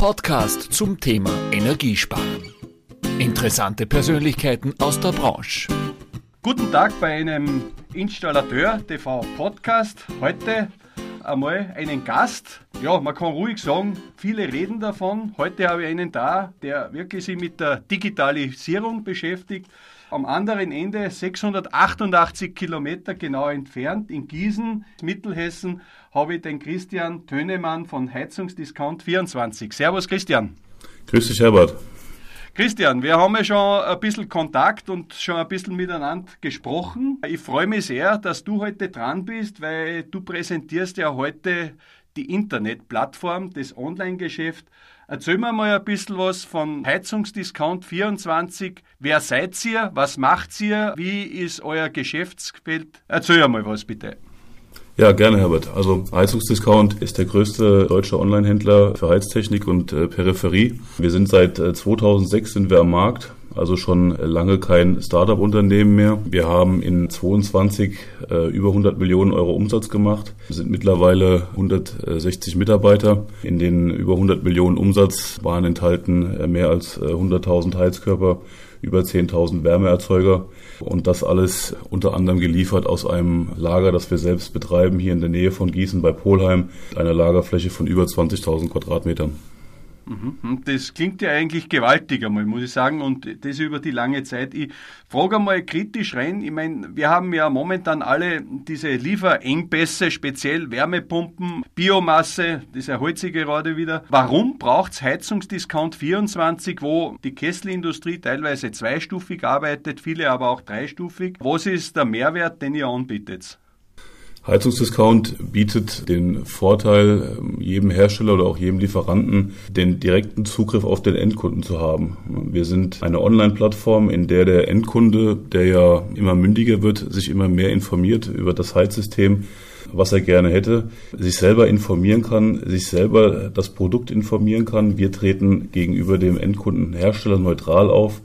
Podcast zum Thema Energiesparen. Interessante Persönlichkeiten aus der Branche. Guten Tag bei einem Installateur TV Podcast. Heute einmal einen Gast. Ja, man kann ruhig sagen, viele reden davon. Heute habe ich einen da, der wirklich sich mit der Digitalisierung beschäftigt. Am anderen Ende 688 Kilometer genau entfernt in Gießen, Mittelhessen, habe ich den Christian Tönemann von Heizungsdiscount 24. Servus Christian. Grüß dich Herbert. Christian, wir haben ja schon ein bisschen Kontakt und schon ein bisschen miteinander gesprochen. Ich freue mich sehr, dass du heute dran bist, weil du präsentierst ja heute die Internetplattform, das Online-Geschäft. Erzähl mir mal ein bisschen was von Heizungsdiscount 24. Wer seid ihr? Was macht ihr? Wie ist euer Geschäftsfeld? Erzähl mal was bitte. Ja, gerne, Herbert. Also Heizungsdiscount ist der größte deutsche Online-Händler für Heiztechnik und äh, Peripherie. Wir sind seit äh, 2006 sind wir am Markt, also schon lange kein Startup-Unternehmen mehr. Wir haben in 22 äh, über 100 Millionen Euro Umsatz gemacht. Wir sind mittlerweile 160 Mitarbeiter. In den über 100 Millionen Umsatz waren enthalten äh, mehr als 100.000 äh, Heizkörper über 10.000 Wärmeerzeuger und das alles unter anderem geliefert aus einem Lager, das wir selbst betreiben, hier in der Nähe von Gießen bei Polheim, einer Lagerfläche von über 20.000 Quadratmetern. Mhm. Das klingt ja eigentlich gewaltig einmal, muss ich sagen, und das über die lange Zeit. Ich frage einmal kritisch rein. Ich meine, wir haben ja momentan alle diese Lieferengpässe, speziell Wärmepumpen, Biomasse, das erholt sich gerade wieder. Warum braucht es Heizungsdiscount 24, wo die Kesselindustrie teilweise zweistufig arbeitet, viele aber auch dreistufig? Was ist der Mehrwert, den ihr anbietet? Heizungsdiscount bietet den Vorteil, jedem Hersteller oder auch jedem Lieferanten den direkten Zugriff auf den Endkunden zu haben. Wir sind eine Online-Plattform, in der der Endkunde, der ja immer mündiger wird, sich immer mehr informiert über das Heizsystem, was er gerne hätte, sich selber informieren kann, sich selber das Produkt informieren kann. Wir treten gegenüber dem Endkunden Hersteller neutral auf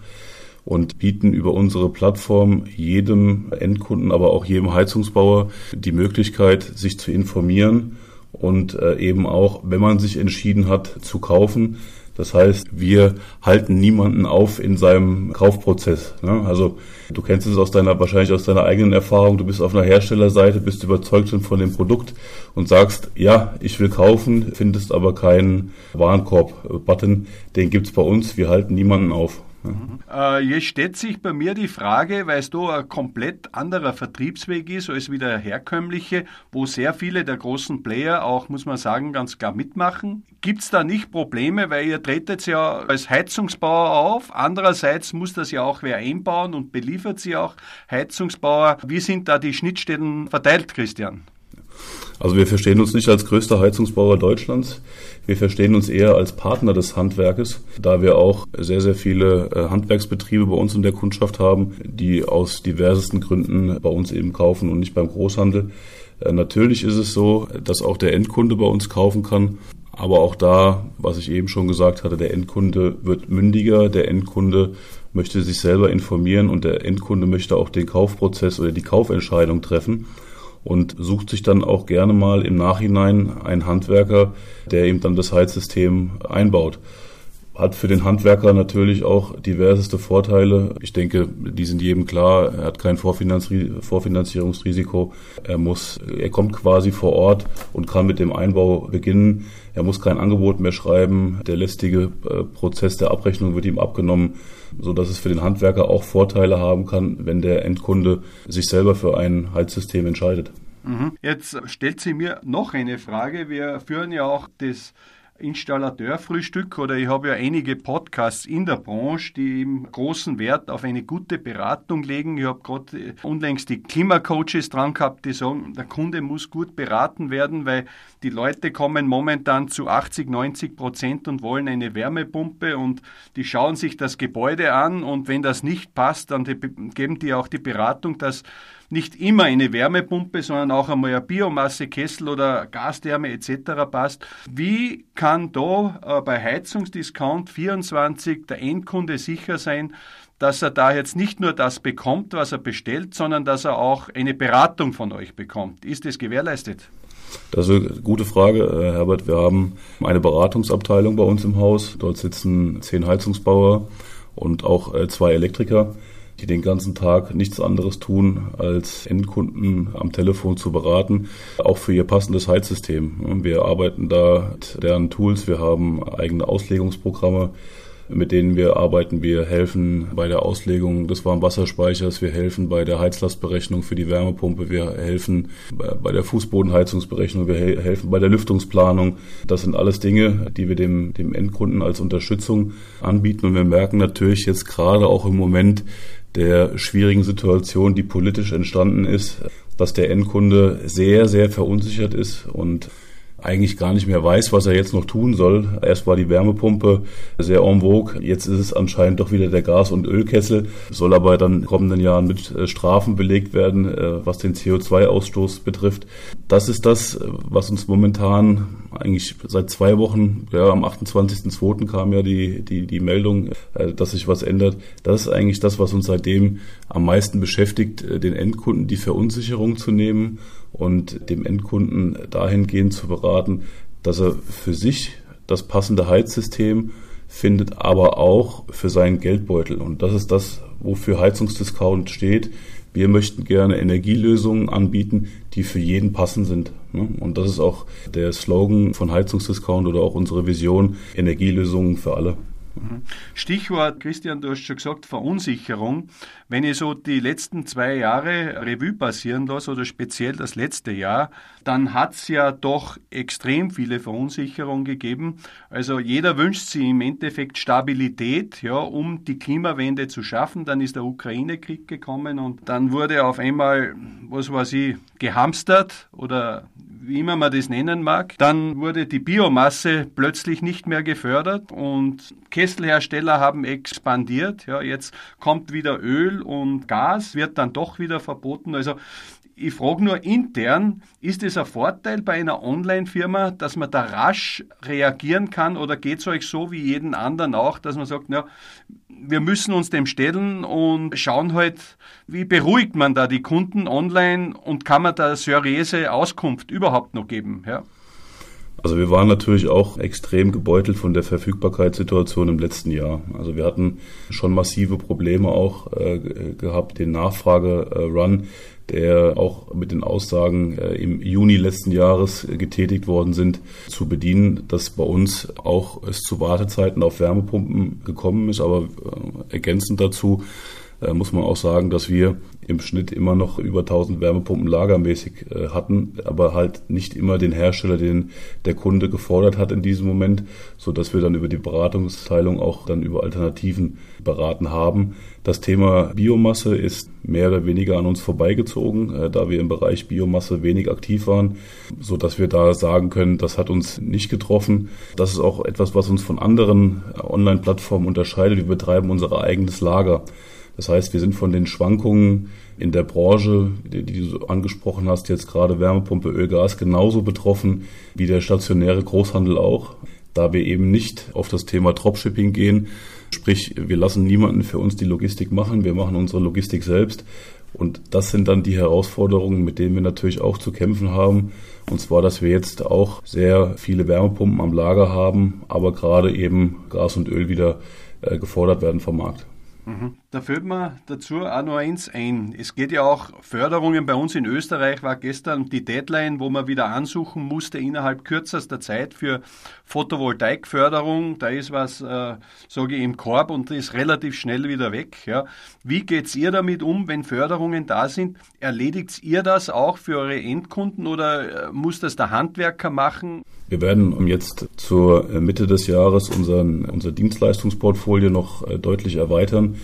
und bieten über unsere Plattform jedem Endkunden, aber auch jedem Heizungsbauer die Möglichkeit, sich zu informieren und äh, eben auch, wenn man sich entschieden hat zu kaufen, das heißt, wir halten niemanden auf in seinem Kaufprozess. Ne? Also du kennst es aus deiner, wahrscheinlich aus deiner eigenen Erfahrung. Du bist auf einer Herstellerseite, bist überzeugt von dem Produkt und sagst, ja, ich will kaufen, findest aber keinen Warenkorb-Button. Den gibt's bei uns. Wir halten niemanden auf. Mhm. Äh, jetzt stellt sich bei mir die Frage, weil es da ein komplett anderer Vertriebsweg ist als wie der herkömmliche, wo sehr viele der großen Player auch, muss man sagen, ganz klar mitmachen. Gibt es da nicht Probleme, weil ihr tretet ja als Heizungsbauer auf, andererseits muss das ja auch wer einbauen und beliefert sie auch Heizungsbauer. Wie sind da die Schnittstellen verteilt, Christian? Also wir verstehen uns nicht als größter Heizungsbauer Deutschlands. Wir verstehen uns eher als Partner des Handwerkes, da wir auch sehr, sehr viele äh, Handwerksbetriebe bei uns in der Kundschaft haben, die aus diversesten Gründen bei uns eben kaufen und nicht beim Großhandel. Äh, natürlich ist es so, dass auch der Endkunde bei uns kaufen kann. Aber auch da, was ich eben schon gesagt hatte, der Endkunde wird mündiger, der Endkunde möchte sich selber informieren und der Endkunde möchte auch den Kaufprozess oder die Kaufentscheidung treffen und sucht sich dann auch gerne mal im Nachhinein einen Handwerker, der ihm dann das Heizsystem einbaut. Hat für den Handwerker natürlich auch diverseste Vorteile. Ich denke, die sind jedem klar. Er hat kein Vorfinanzierungsrisiko. Er muss, er kommt quasi vor Ort und kann mit dem Einbau beginnen. Er muss kein Angebot mehr schreiben. Der lästige äh, Prozess der Abrechnung wird ihm abgenommen, so dass es für den Handwerker auch Vorteile haben kann, wenn der Endkunde sich selber für ein Heizsystem entscheidet. Mhm. Jetzt stellt sich mir noch eine Frage. Wir führen ja auch das Installateurfrühstück oder ich habe ja einige Podcasts in der Branche, die eben großen Wert auf eine gute Beratung legen. Ich habe gerade unlängst die Klimacoaches dran gehabt, die sagen, der Kunde muss gut beraten werden, weil die Leute kommen momentan zu 80, 90 Prozent und wollen eine Wärmepumpe und die schauen sich das Gebäude an und wenn das nicht passt, dann geben die auch die Beratung, dass nicht immer eine Wärmepumpe, sondern auch einmal ein Biomassekessel oder Gastherme etc. passt. Wie kann da äh, bei Heizungsdiscount 24 der Endkunde sicher sein, dass er da jetzt nicht nur das bekommt, was er bestellt, sondern dass er auch eine Beratung von euch bekommt. Ist das gewährleistet? Das ist eine gute Frage, äh, Herbert. Wir haben eine Beratungsabteilung bei uns im Haus. Dort sitzen zehn Heizungsbauer und auch äh, zwei Elektriker, die den ganzen Tag nichts anderes tun, als Endkunden am Telefon zu beraten, auch für ihr passendes Heizsystem. Wir arbeiten da mit deren Tools, wir haben eigene Auslegungsprogramme mit denen wir arbeiten. Wir helfen bei der Auslegung des Warmwasserspeichers, wir helfen bei der Heizlastberechnung für die Wärmepumpe, wir helfen bei der Fußbodenheizungsberechnung, wir helfen bei der Lüftungsplanung. Das sind alles Dinge, die wir dem, dem Endkunden als Unterstützung anbieten. Und wir merken natürlich jetzt gerade auch im Moment der schwierigen Situation, die politisch entstanden ist, dass der Endkunde sehr, sehr verunsichert ist und eigentlich gar nicht mehr weiß, was er jetzt noch tun soll. Erst war die Wärmepumpe sehr en vogue, jetzt ist es anscheinend doch wieder der Gas- und Ölkessel, soll aber dann in kommenden Jahren mit äh, Strafen belegt werden, äh, was den CO2-Ausstoß betrifft. Das ist das, was uns momentan eigentlich seit zwei Wochen, ja, am 28.02. kam ja die, die, die Meldung, äh, dass sich was ändert. Das ist eigentlich das, was uns seitdem am meisten beschäftigt, den Endkunden die Verunsicherung zu nehmen und dem Endkunden dahingehend zu beraten, dass er für sich das passende Heizsystem findet, aber auch für seinen Geldbeutel. Und das ist das, wofür Heizungsdiscount steht. Wir möchten gerne Energielösungen anbieten, die für jeden passend sind. Ne? Und das ist auch der Slogan von Heizungsdiscount oder auch unsere Vision, Energielösungen für alle. Mhm. Stichwort, Christian, du hast schon gesagt, Verunsicherung. Wenn ich so die letzten zwei Jahre Revue passieren lasse oder speziell das letzte Jahr, dann hat es ja doch extrem viele Verunsicherungen gegeben. Also jeder wünscht sich im Endeffekt Stabilität, ja, um die Klimawende zu schaffen. Dann ist der Ukraine-Krieg gekommen und dann wurde auf einmal, was weiß ich, gehamstert oder wie immer man das nennen mag. Dann wurde die Biomasse plötzlich nicht mehr gefördert und Kesselhersteller haben expandiert. Ja, jetzt kommt wieder Öl und Gas, wird dann doch wieder verboten. Also ich frage nur intern, ist es ein Vorteil bei einer Online-Firma, dass man da rasch reagieren kann oder geht es euch so wie jeden anderen auch, dass man sagt, na, wir müssen uns dem stellen und schauen halt, wie beruhigt man da die Kunden online und kann man da seriöse Auskunft überhaupt noch geben? Ja? Also wir waren natürlich auch extrem gebeutelt von der Verfügbarkeitssituation im letzten Jahr. Also wir hatten schon massive Probleme auch äh, gehabt, den Nachfrage-Run, der auch mit den Aussagen äh, im Juni letzten Jahres getätigt worden sind, zu bedienen, dass bei uns auch es zu Wartezeiten auf Wärmepumpen gekommen ist, aber äh, ergänzend dazu äh, muss man auch sagen, dass wir im Schnitt immer noch über 1000 Wärmepumpen lagermäßig äh, hatten, aber halt nicht immer den Hersteller, den der Kunde gefordert hat in diesem Moment, so dass wir dann über die Beratungsteilung auch dann über Alternativen beraten haben. Das Thema Biomasse ist mehr oder weniger an uns vorbeigezogen, äh, da wir im Bereich Biomasse wenig aktiv waren, so dass wir da sagen können, das hat uns nicht getroffen. Das ist auch etwas, was uns von anderen Online-Plattformen unterscheidet. Wir betreiben unser eigenes Lager. Das heißt, wir sind von den Schwankungen in der Branche, die, die du angesprochen hast, jetzt gerade Wärmepumpe, Öl, Gas, genauso betroffen wie der stationäre Großhandel auch, da wir eben nicht auf das Thema Dropshipping gehen. Sprich, wir lassen niemanden für uns die Logistik machen, wir machen unsere Logistik selbst. Und das sind dann die Herausforderungen, mit denen wir natürlich auch zu kämpfen haben. Und zwar, dass wir jetzt auch sehr viele Wärmepumpen am Lager haben, aber gerade eben Gas und Öl wieder äh, gefordert werden vom Markt. Mhm. Da fällt mir dazu auch noch eins ein. Es geht ja auch Förderungen bei uns in Österreich, war gestern die Deadline, wo man wieder ansuchen musste innerhalb kürzester Zeit für Photovoltaikförderung. Da ist was, äh, sage ich, im Korb und ist relativ schnell wieder weg. Ja. Wie geht's ihr damit um, wenn Förderungen da sind? Erledigt ihr das auch für eure Endkunden oder äh, muss das der Handwerker machen? Wir werden jetzt zur Mitte des Jahres unseren, unser Dienstleistungsportfolio noch äh, deutlich erweitern,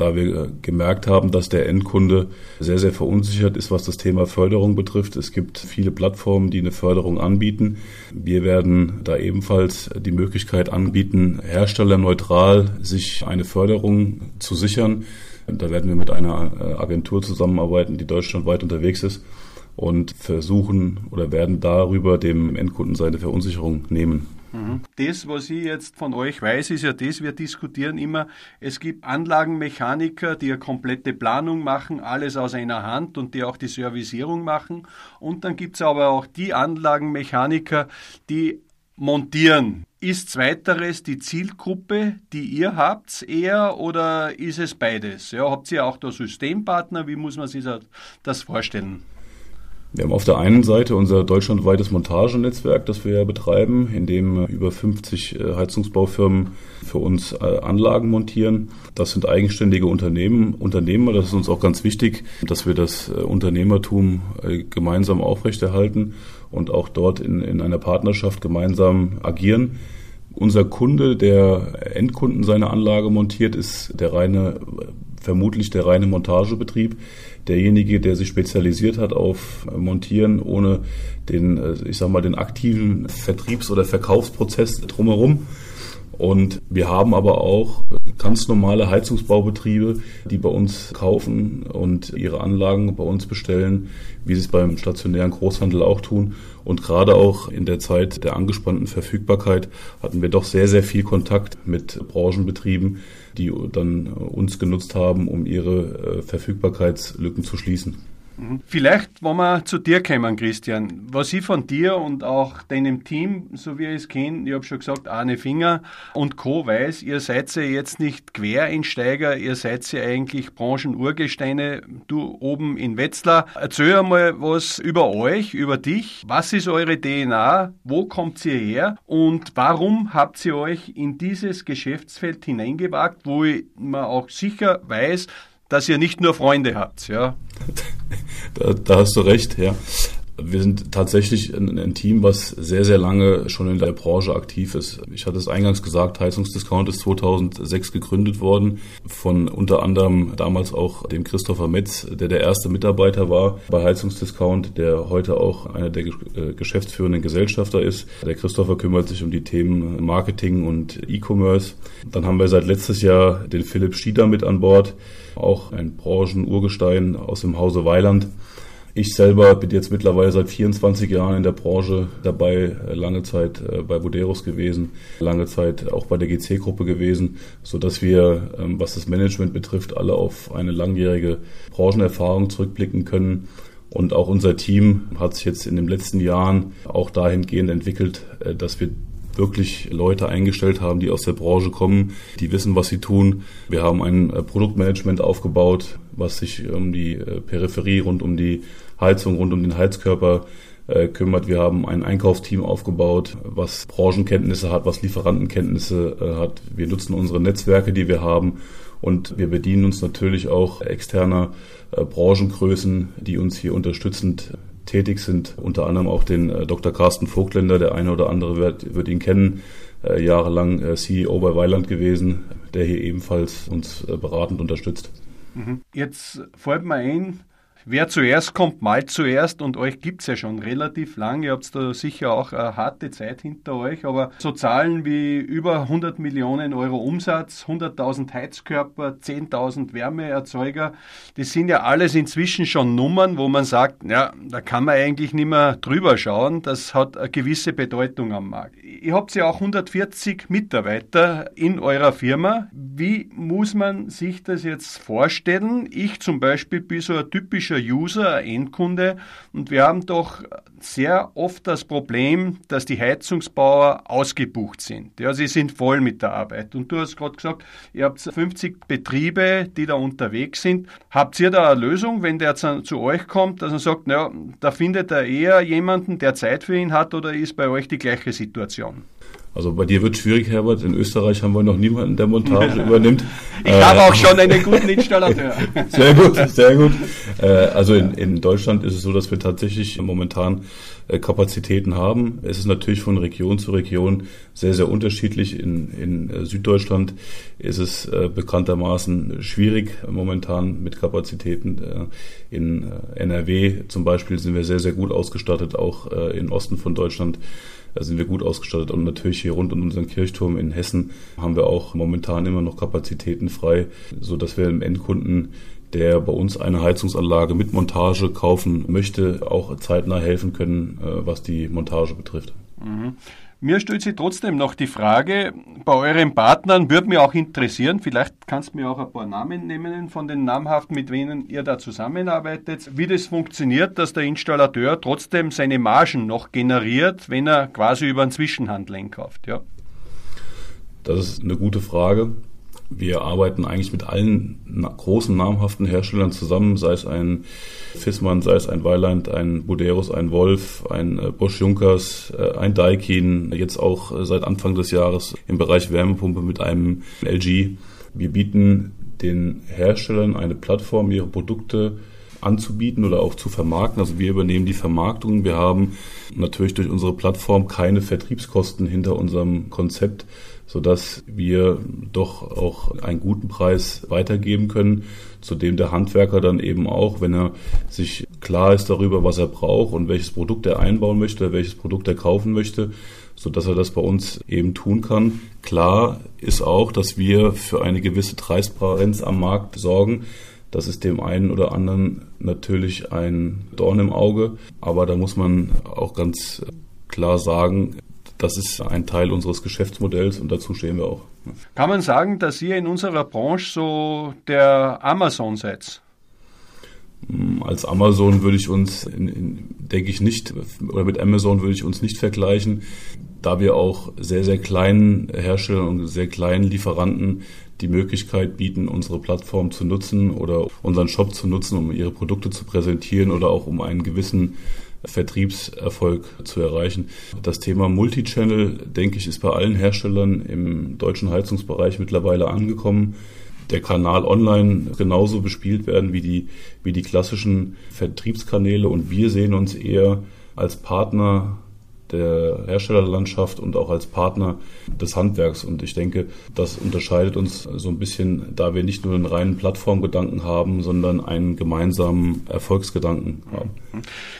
da wir äh, gemerkt haben, dass der Endkunde sehr, sehr verunsichert ist, was das Thema Förderung betrifft. Es gibt viele Plattformen, die eine Förderung anbieten. Wir werden da ebenfalls die Möglichkeit anbieten, herstellerneutral sich eine Förderung zu sichern. Da werden wir mit einer äh, Agentur zusammenarbeiten, die deutschlandweit unterwegs ist und versuchen oder werden darüber dem Endkunden seine Verunsicherung nehmen. Mhm. Das, was ich jetzt von euch weiß, ist ja das, wir diskutieren immer, es gibt Anlagenmechaniker, die eine komplette Planung machen, alles aus einer Hand und die auch die Servicierung machen. Und dann gibt es aber auch die Anlagenmechaniker, die montieren. Ist zweiteres die Zielgruppe, die ihr habt eher oder ist es beides? Ja, habt ihr auch da Systempartner? Wie muss man sich das vorstellen? Wir haben auf der einen Seite unser deutschlandweites Montagenetzwerk, das wir ja betreiben, in dem über 50 äh, Heizungsbaufirmen für uns äh, Anlagen montieren. Das sind eigenständige Unternehmen, Unternehmer. Das ist uns auch ganz wichtig, dass wir das äh, Unternehmertum gemeinsam aufrechterhalten und auch dort in, in einer Partnerschaft gemeinsam agieren. Unser Kunde, der Endkunden seine Anlage montiert, ist der reine, vermutlich der reine Montagebetrieb derjenige, der sich spezialisiert hat auf Montieren ohne den, äh, ich sag mal, den aktiven Vertriebs- oder Verkaufsprozess drumherum. Und wir haben aber auch ganz normale Heizungsbaubetriebe, die bei uns kaufen und ihre Anlagen bei uns bestellen, wie sie es beim stationären Großhandel auch tun. Und gerade auch in der Zeit der angespannten Verfügbarkeit hatten wir doch sehr, sehr viel Kontakt mit Branchenbetrieben, die dann uns genutzt haben, um ihre äh, Verfügbarkeitslücken zu schließen. Mhm. Vielleicht, wenn wir zu dir kommen, Christian, was ich von dir und auch deinem Team, so wie ich es kenne, ich habe schon gesagt, Arne Finger und Co. weiß, ihr seid ja jetzt nicht Quereinsteiger, ihr seid ja eigentlich Branchenurgesteine, du oben in Wetzlar. Erzähl einmal was über euch, über dich. Was ist eure DNA? Wo kommt ihr her? Und warum habt ihr euch in dieses Geschäftsfeld hineingewagt, wo ich mir auch sicher weiß, dass ihr nicht nur Freunde habt, ja? Da, da hast du recht, ja. Wir sind tatsächlich ein, ein, Team, was sehr, sehr lange schon in der Branche aktiv ist. Ich hatte es eingangs gesagt, Heizungsdiscount ist 2006 gegründet worden von unter anderem damals auch dem Christopher Metz, der der erste Mitarbeiter war bei Heizungsdiscount, der heute auch einer der äh, geschäftsführenden Gesellschafter ist. Der Christopher kümmert sich um die Themen Marketing und E-Commerce. Dann haben wir seit letztes Jahr den Philipp Schieder mit an Bord, auch ein Branchenurgestein aus dem Hause Weiland ich selber bin jetzt mittlerweile seit 24 Jahren in der Branche dabei, äh, lange Zeit äh, bei Buderus gewesen, lange Zeit auch bei der GC-Gruppe gewesen, so dass wir, ähm, was das Management betrifft, alle auf eine langjährige Branchenerfahrung zurückblicken können. Und auch unser Team hat sich jetzt in den letzten Jahren auch dahingehend entwickelt, äh, dass wir wirklich Leute eingestellt haben, die aus der Branche kommen, die wissen, was sie tun. Wir haben ein Produktmanagement aufgebaut, was sich um die Peripherie rund um die Heizung rund um den Heizkörper äh, kümmert. Wir haben ein Einkaufsteam aufgebaut, was Branchenkenntnisse hat, was Lieferantenkenntnisse äh, hat. Wir nutzen unsere Netzwerke, die wir haben und wir bedienen uns natürlich auch externer äh, Branchengrößen, die uns hier unterstützend tätig sind. Unter anderem auch den Dr. Carsten Vogtländer, der eine oder andere wird, wird ihn kennen, jahrelang CEO bei Weiland gewesen, der hier ebenfalls uns beratend unterstützt. Mhm. Jetzt fällt mir ein, Wer zuerst kommt, malt zuerst und euch gibt es ja schon relativ lang. Ihr habt da sicher auch eine harte Zeit hinter euch, aber so Zahlen wie über 100 Millionen Euro Umsatz, 100.000 Heizkörper, 10.000 Wärmeerzeuger, das sind ja alles inzwischen schon Nummern, wo man sagt, ja, da kann man eigentlich nicht mehr drüber schauen. Das hat eine gewisse Bedeutung am Markt. Ihr habt ja auch 140 Mitarbeiter in eurer Firma. Wie muss man sich das jetzt vorstellen? Ich zum Beispiel bin so ein typischer User, ein Endkunde. Und wir haben doch sehr oft das Problem, dass die Heizungsbauer ausgebucht sind. Ja, sie sind voll mit der Arbeit. Und du hast gerade gesagt, ihr habt 50 Betriebe, die da unterwegs sind. Habt ihr da eine Lösung, wenn der zu euch kommt, dass er sagt, naja, da findet er eher jemanden, der Zeit für ihn hat, oder ist bei euch die gleiche Situation? Also bei dir wird es schwierig, Herbert. In Österreich haben wir noch niemanden, der Montage übernimmt. Ich äh, habe auch schon einen guten Installateur. sehr gut, sehr gut. Äh, also in, in, Deutschland ist es so, dass wir tatsächlich momentan äh, Kapazitäten haben. Es ist natürlich von Region zu Region sehr, sehr unterschiedlich. In, in äh, Süddeutschland ist es bekanntermaßen schwierig momentan mit Kapazitäten. In NRW zum Beispiel sind wir sehr, sehr gut ausgestattet, auch im Osten von Deutschland da sind wir gut ausgestattet. Und natürlich hier rund um unseren Kirchturm in Hessen haben wir auch momentan immer noch Kapazitäten frei, so dass wir dem Endkunden der bei uns eine Heizungsanlage mit Montage kaufen möchte, auch zeitnah helfen können, äh, was die Montage betrifft. Mhm. Mir stellt sich trotzdem noch die Frage, bei euren Partnern würde mich auch interessieren, vielleicht kannst du mir auch ein paar Namen nennen von den namhaften, mit denen ihr da zusammenarbeitet, wie das funktioniert, dass der Installateur trotzdem seine Margen noch generiert, wenn er quasi über einen Zwischenhandel einkauft. Ja. Das ist eine gute Frage. Wir arbeiten eigentlich mit allen großen namhaften Herstellern zusammen, sei es ein Fissmann, sei es ein Weiland, ein Buderus, ein Wolf, ein äh, Bosch Junkers, äh, ein Daikin, jetzt auch äh, seit Anfang des Jahres im Bereich Wärmepumpe mit einem LG. Wir bieten den Herstellern eine Plattform, ihre Produkte anzubieten oder auch zu vermarkten. Also wir übernehmen die Vermarktung. Wir haben natürlich durch unsere Plattform keine Vertriebskosten hinter unserem Konzept, sodass wir doch auch einen guten Preis weitergeben können, zu dem der Handwerker dann eben auch, wenn er sich klar ist darüber, was er braucht und welches Produkt er einbauen möchte, welches Produkt er kaufen möchte, so dass er das bei uns eben tun kann. Klar ist auch, dass wir für eine gewisse Transparenz am Markt sorgen. Das ist dem einen oder anderen natürlich ein Dorn im Auge, aber da muss man auch ganz klar sagen, das ist ein Teil unseres Geschäftsmodells und dazu stehen wir auch. Kann man sagen, dass ihr in unserer Branche so der Amazon seid? Hm, als Amazon würde ich uns, in, in, denke ich nicht, oder mit Amazon würde ich uns nicht vergleichen, da wir auch sehr, sehr kleinen Herstellern und sehr kleinen Lieferanten die Möglichkeit bieten, unsere Plattform zu nutzen oder unseren Shop zu nutzen, um ihre Produkte zu präsentieren oder auch um einen gewissen Vertriebserfolg zu erreichen. Das Thema Multichannel, denke ich, ist bei allen Herstellern im deutschen Heizungsbereich mittlerweile angekommen. Der Kanal online genauso bespielt werden wie die, wie die klassischen Vertriebskanäle und wir sehen uns eher als Partner der Herstellerlandschaft und auch als Partner des Handwerks. Und ich denke, das unterscheidet uns so ein bisschen, da wir nicht nur einen reinen Plattformgedanken haben, sondern einen gemeinsamen Erfolgsgedanken haben.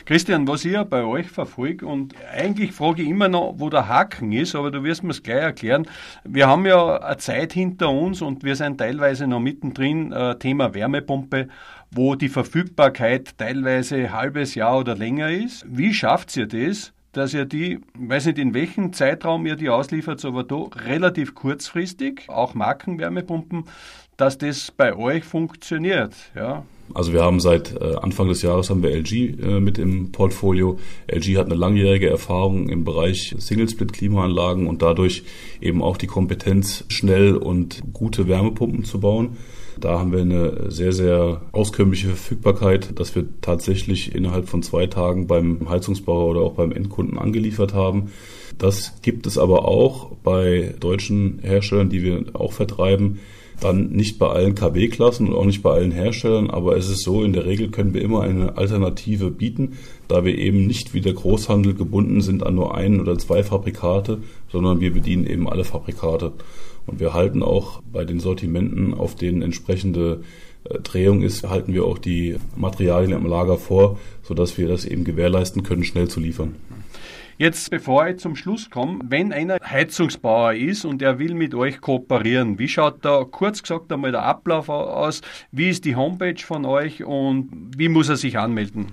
Christian, was ich ja bei euch verfolge und eigentlich frage ich immer noch, wo der Haken ist, aber du wirst mir es gleich erklären. Wir haben ja eine Zeit hinter uns und wir sind teilweise noch mittendrin, äh, Thema Wärmepumpe wo die Verfügbarkeit teilweise ein halbes Jahr oder länger ist. Wie schafft ihr das, dass ihr die, weiß nicht in welchem Zeitraum ihr die ausliefert, aber da relativ kurzfristig, auch Markenwärmepumpen, dass das bei euch funktioniert. Ja. Also wir haben seit äh, Anfang des Jahres haben wir LG äh, mit im Portfolio. LG hat eine langjährige Erfahrung im Bereich Single-Split-Klimaanlagen und dadurch eben auch die Kompetenz, schnell und gute Wärmepumpen zu bauen. Da haben wir eine sehr, sehr auskömmliche Verfügbarkeit, dass wir tatsächlich innerhalb von zwei Tagen beim Heizungsbauer oder auch beim Endkunden angeliefert haben. Das gibt es aber auch bei deutschen Herstellern, die wir auch vertreiben. Dann nicht bei allen KW-Klassen und auch nicht bei allen Herstellern, aber es ist so, in der Regel können wir immer eine Alternative bieten, da wir eben nicht wie der Großhandel gebunden sind an nur ein oder zwei Fabrikate, sondern wir bedienen eben alle Fabrikate. Und wir halten auch bei den Sortimenten, auf denen entsprechende äh, Drehung ist, halten wir auch die Materialien im Lager vor, sodass wir das eben gewährleisten können, schnell zu liefern. Jetzt, bevor ich zum Schluss komme, wenn einer Heizungsbauer ist und er will mit euch kooperieren, wie schaut da kurz gesagt einmal der Ablauf aus? Wie ist die Homepage von euch und wie muss er sich anmelden?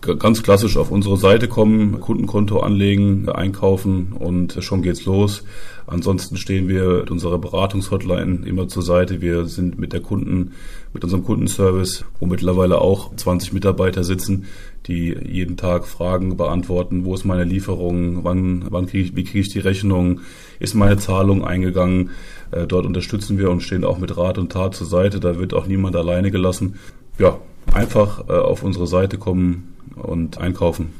Ganz klassisch auf unsere Seite kommen, Kundenkonto anlegen, einkaufen und schon geht's los. Ansonsten stehen wir mit unserer Beratungshotline immer zur Seite. Wir sind mit der Kunden, mit unserem Kundenservice, wo mittlerweile auch 20 Mitarbeiter sitzen, die jeden Tag Fragen beantworten. Wo ist meine Lieferung? Wann, wann kriege ich, wie kriege ich die Rechnung? Ist meine Zahlung eingegangen? Äh, dort unterstützen wir und stehen auch mit Rat und Tat zur Seite. Da wird auch niemand alleine gelassen. Ja, einfach äh, auf unsere Seite kommen und einkaufen.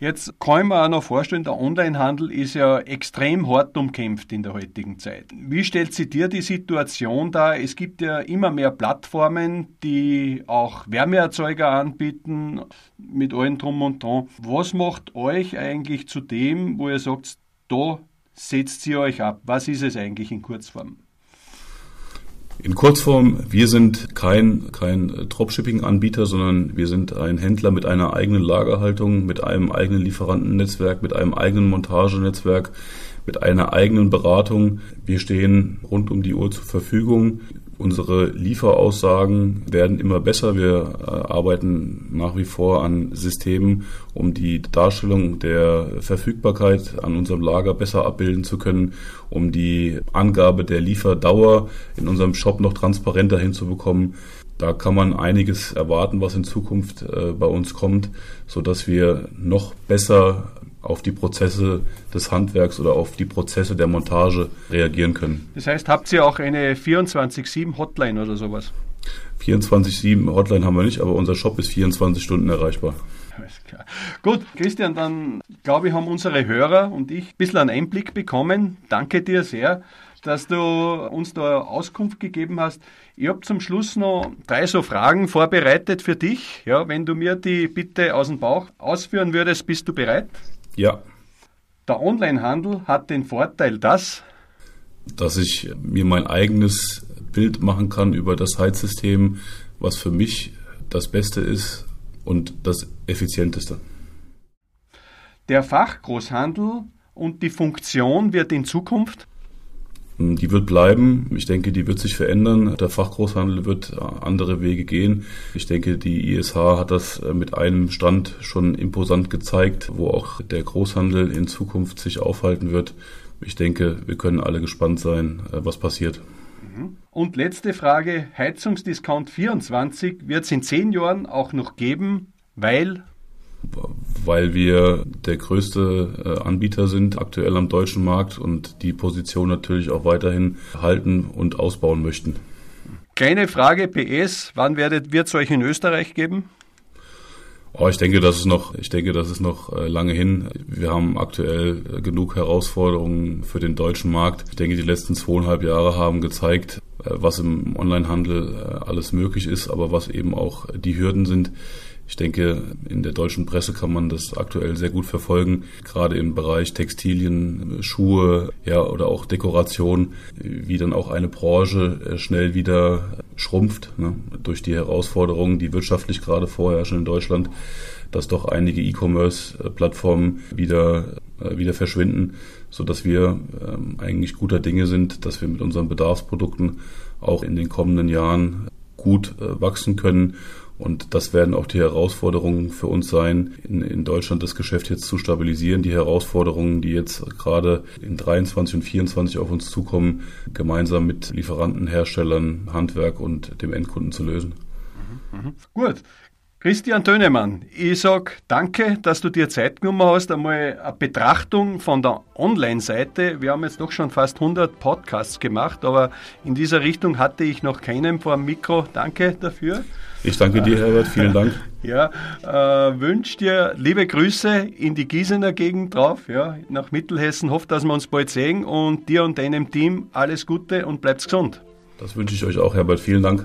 Jetzt kann mir auch noch vorstellen, der Onlinehandel ist ja extrem hart umkämpft in der heutigen Zeit. Wie stellt sich dir die Situation dar? Es gibt ja immer mehr Plattformen, die auch Wärmeerzeuger anbieten, mit allem Drum und Dran. Was macht euch eigentlich zu dem, wo ihr sagt, da setzt ihr euch ab? Was ist es eigentlich in Kurzform? In Kurzform, wir sind kein, kein Dropshipping-Anbieter, sondern wir sind ein Händler mit einer eigenen Lagerhaltung, mit einem eigenen Lieferantennetzwerk, mit einem eigenen Montagenetzwerk, mit einer eigenen Beratung. Wir stehen rund um die Uhr zur Verfügung. Unsere Lieferaussagen werden immer besser. Wir äh, arbeiten nach wie vor an Systemen, um die Darstellung der Verfügbarkeit an unserem Lager besser abbilden zu können, um die Angabe der Lieferdauer in unserem Shop noch transparenter hinzubekommen. Da kann man einiges erwarten, was in Zukunft äh, bei uns kommt, so dass wir noch besser auf die Prozesse des Handwerks oder auf die Prozesse der Montage reagieren können. Das heißt, habt ihr auch eine 24-7 Hotline oder sowas? 24-7 Hotline haben wir nicht, aber unser Shop ist 24 Stunden erreichbar. Alles klar. Gut, Christian, dann glaube ich, haben unsere Hörer und ich ein bisschen einen Einblick bekommen. Danke dir sehr, dass du uns da Auskunft gegeben hast. Ich habe zum Schluss noch drei so Fragen vorbereitet für dich. Ja, wenn du mir die bitte aus dem Bauch ausführen würdest, bist du bereit? Ja. Der Onlinehandel hat den Vorteil, dass dass ich mir mein eigenes Bild machen kann über das Heizsystem, was für mich das Beste ist und das Effizienteste. Der Fachgroßhandel und die Funktion wird in Zukunft die wird bleiben. Ich denke, die wird sich verändern. Der Fachgroßhandel wird andere Wege gehen. Ich denke, die ISH hat das mit einem Stand schon imposant gezeigt, wo auch der Großhandel in Zukunft sich aufhalten wird. Ich denke, wir können alle gespannt sein, was passiert. Mhm. Und letzte Frage, Heizungsdiscount 24 wird es in zehn Jahren auch noch geben, weil weil wir der größte äh, Anbieter sind aktuell am deutschen Markt und die Position natürlich auch weiterhin halten und ausbauen möchten. Kleine Frage PS, wann werdet wird es euch in Österreich geben? Oh, ich denke, das ist noch, ich denke, das ist noch äh, lange hin. Wir haben aktuell äh, genug Herausforderungen für den deutschen Markt. Ich denke, die letzten zweieinhalb Jahre haben gezeigt, was im Onlinehandel alles möglich ist, aber was eben auch die Hürden sind. Ich denke, in der deutschen Presse kann man das aktuell sehr gut verfolgen, gerade im Bereich Textilien, Schuhe, ja, oder auch Dekoration, wie dann auch eine Branche äh, schnell wieder schrumpft, ne, durch die Herausforderungen, die wirtschaftlich gerade vorherrschen in Deutschland, dass doch einige E-Commerce-Plattformen wieder, äh, wieder verschwinden, so dass wir ähm, eigentlich guter Dinge sind, dass wir mit unseren Bedarfsprodukten auch in den kommenden Jahren gut äh, wachsen können und das werden auch die Herausforderungen für uns sein, in, in Deutschland das Geschäft jetzt zu stabilisieren. Die Herausforderungen, die jetzt gerade in 23 und 24 auf uns zukommen, gemeinsam mit Lieferanten, Herstellern, Handwerk und dem Endkunden zu lösen. Mhm, mhm. Gut. Christian Tönemann, ich sag danke, dass du dir Zeit genommen hast, einmal eine Betrachtung von der Online-Seite. Wir haben jetzt doch schon fast 100 Podcasts gemacht, aber in dieser Richtung hatte ich noch keinen vor dem Mikro. Danke dafür. Ich danke dir, Herbert. Vielen Dank. Ja, äh, wünsche dir liebe Grüße in die Gießener Gegend drauf, ja, nach Mittelhessen. Hoffe, dass wir uns bald sehen und dir und deinem Team alles Gute und bleib's gesund. Das wünsche ich euch auch, Herbert. Vielen Dank.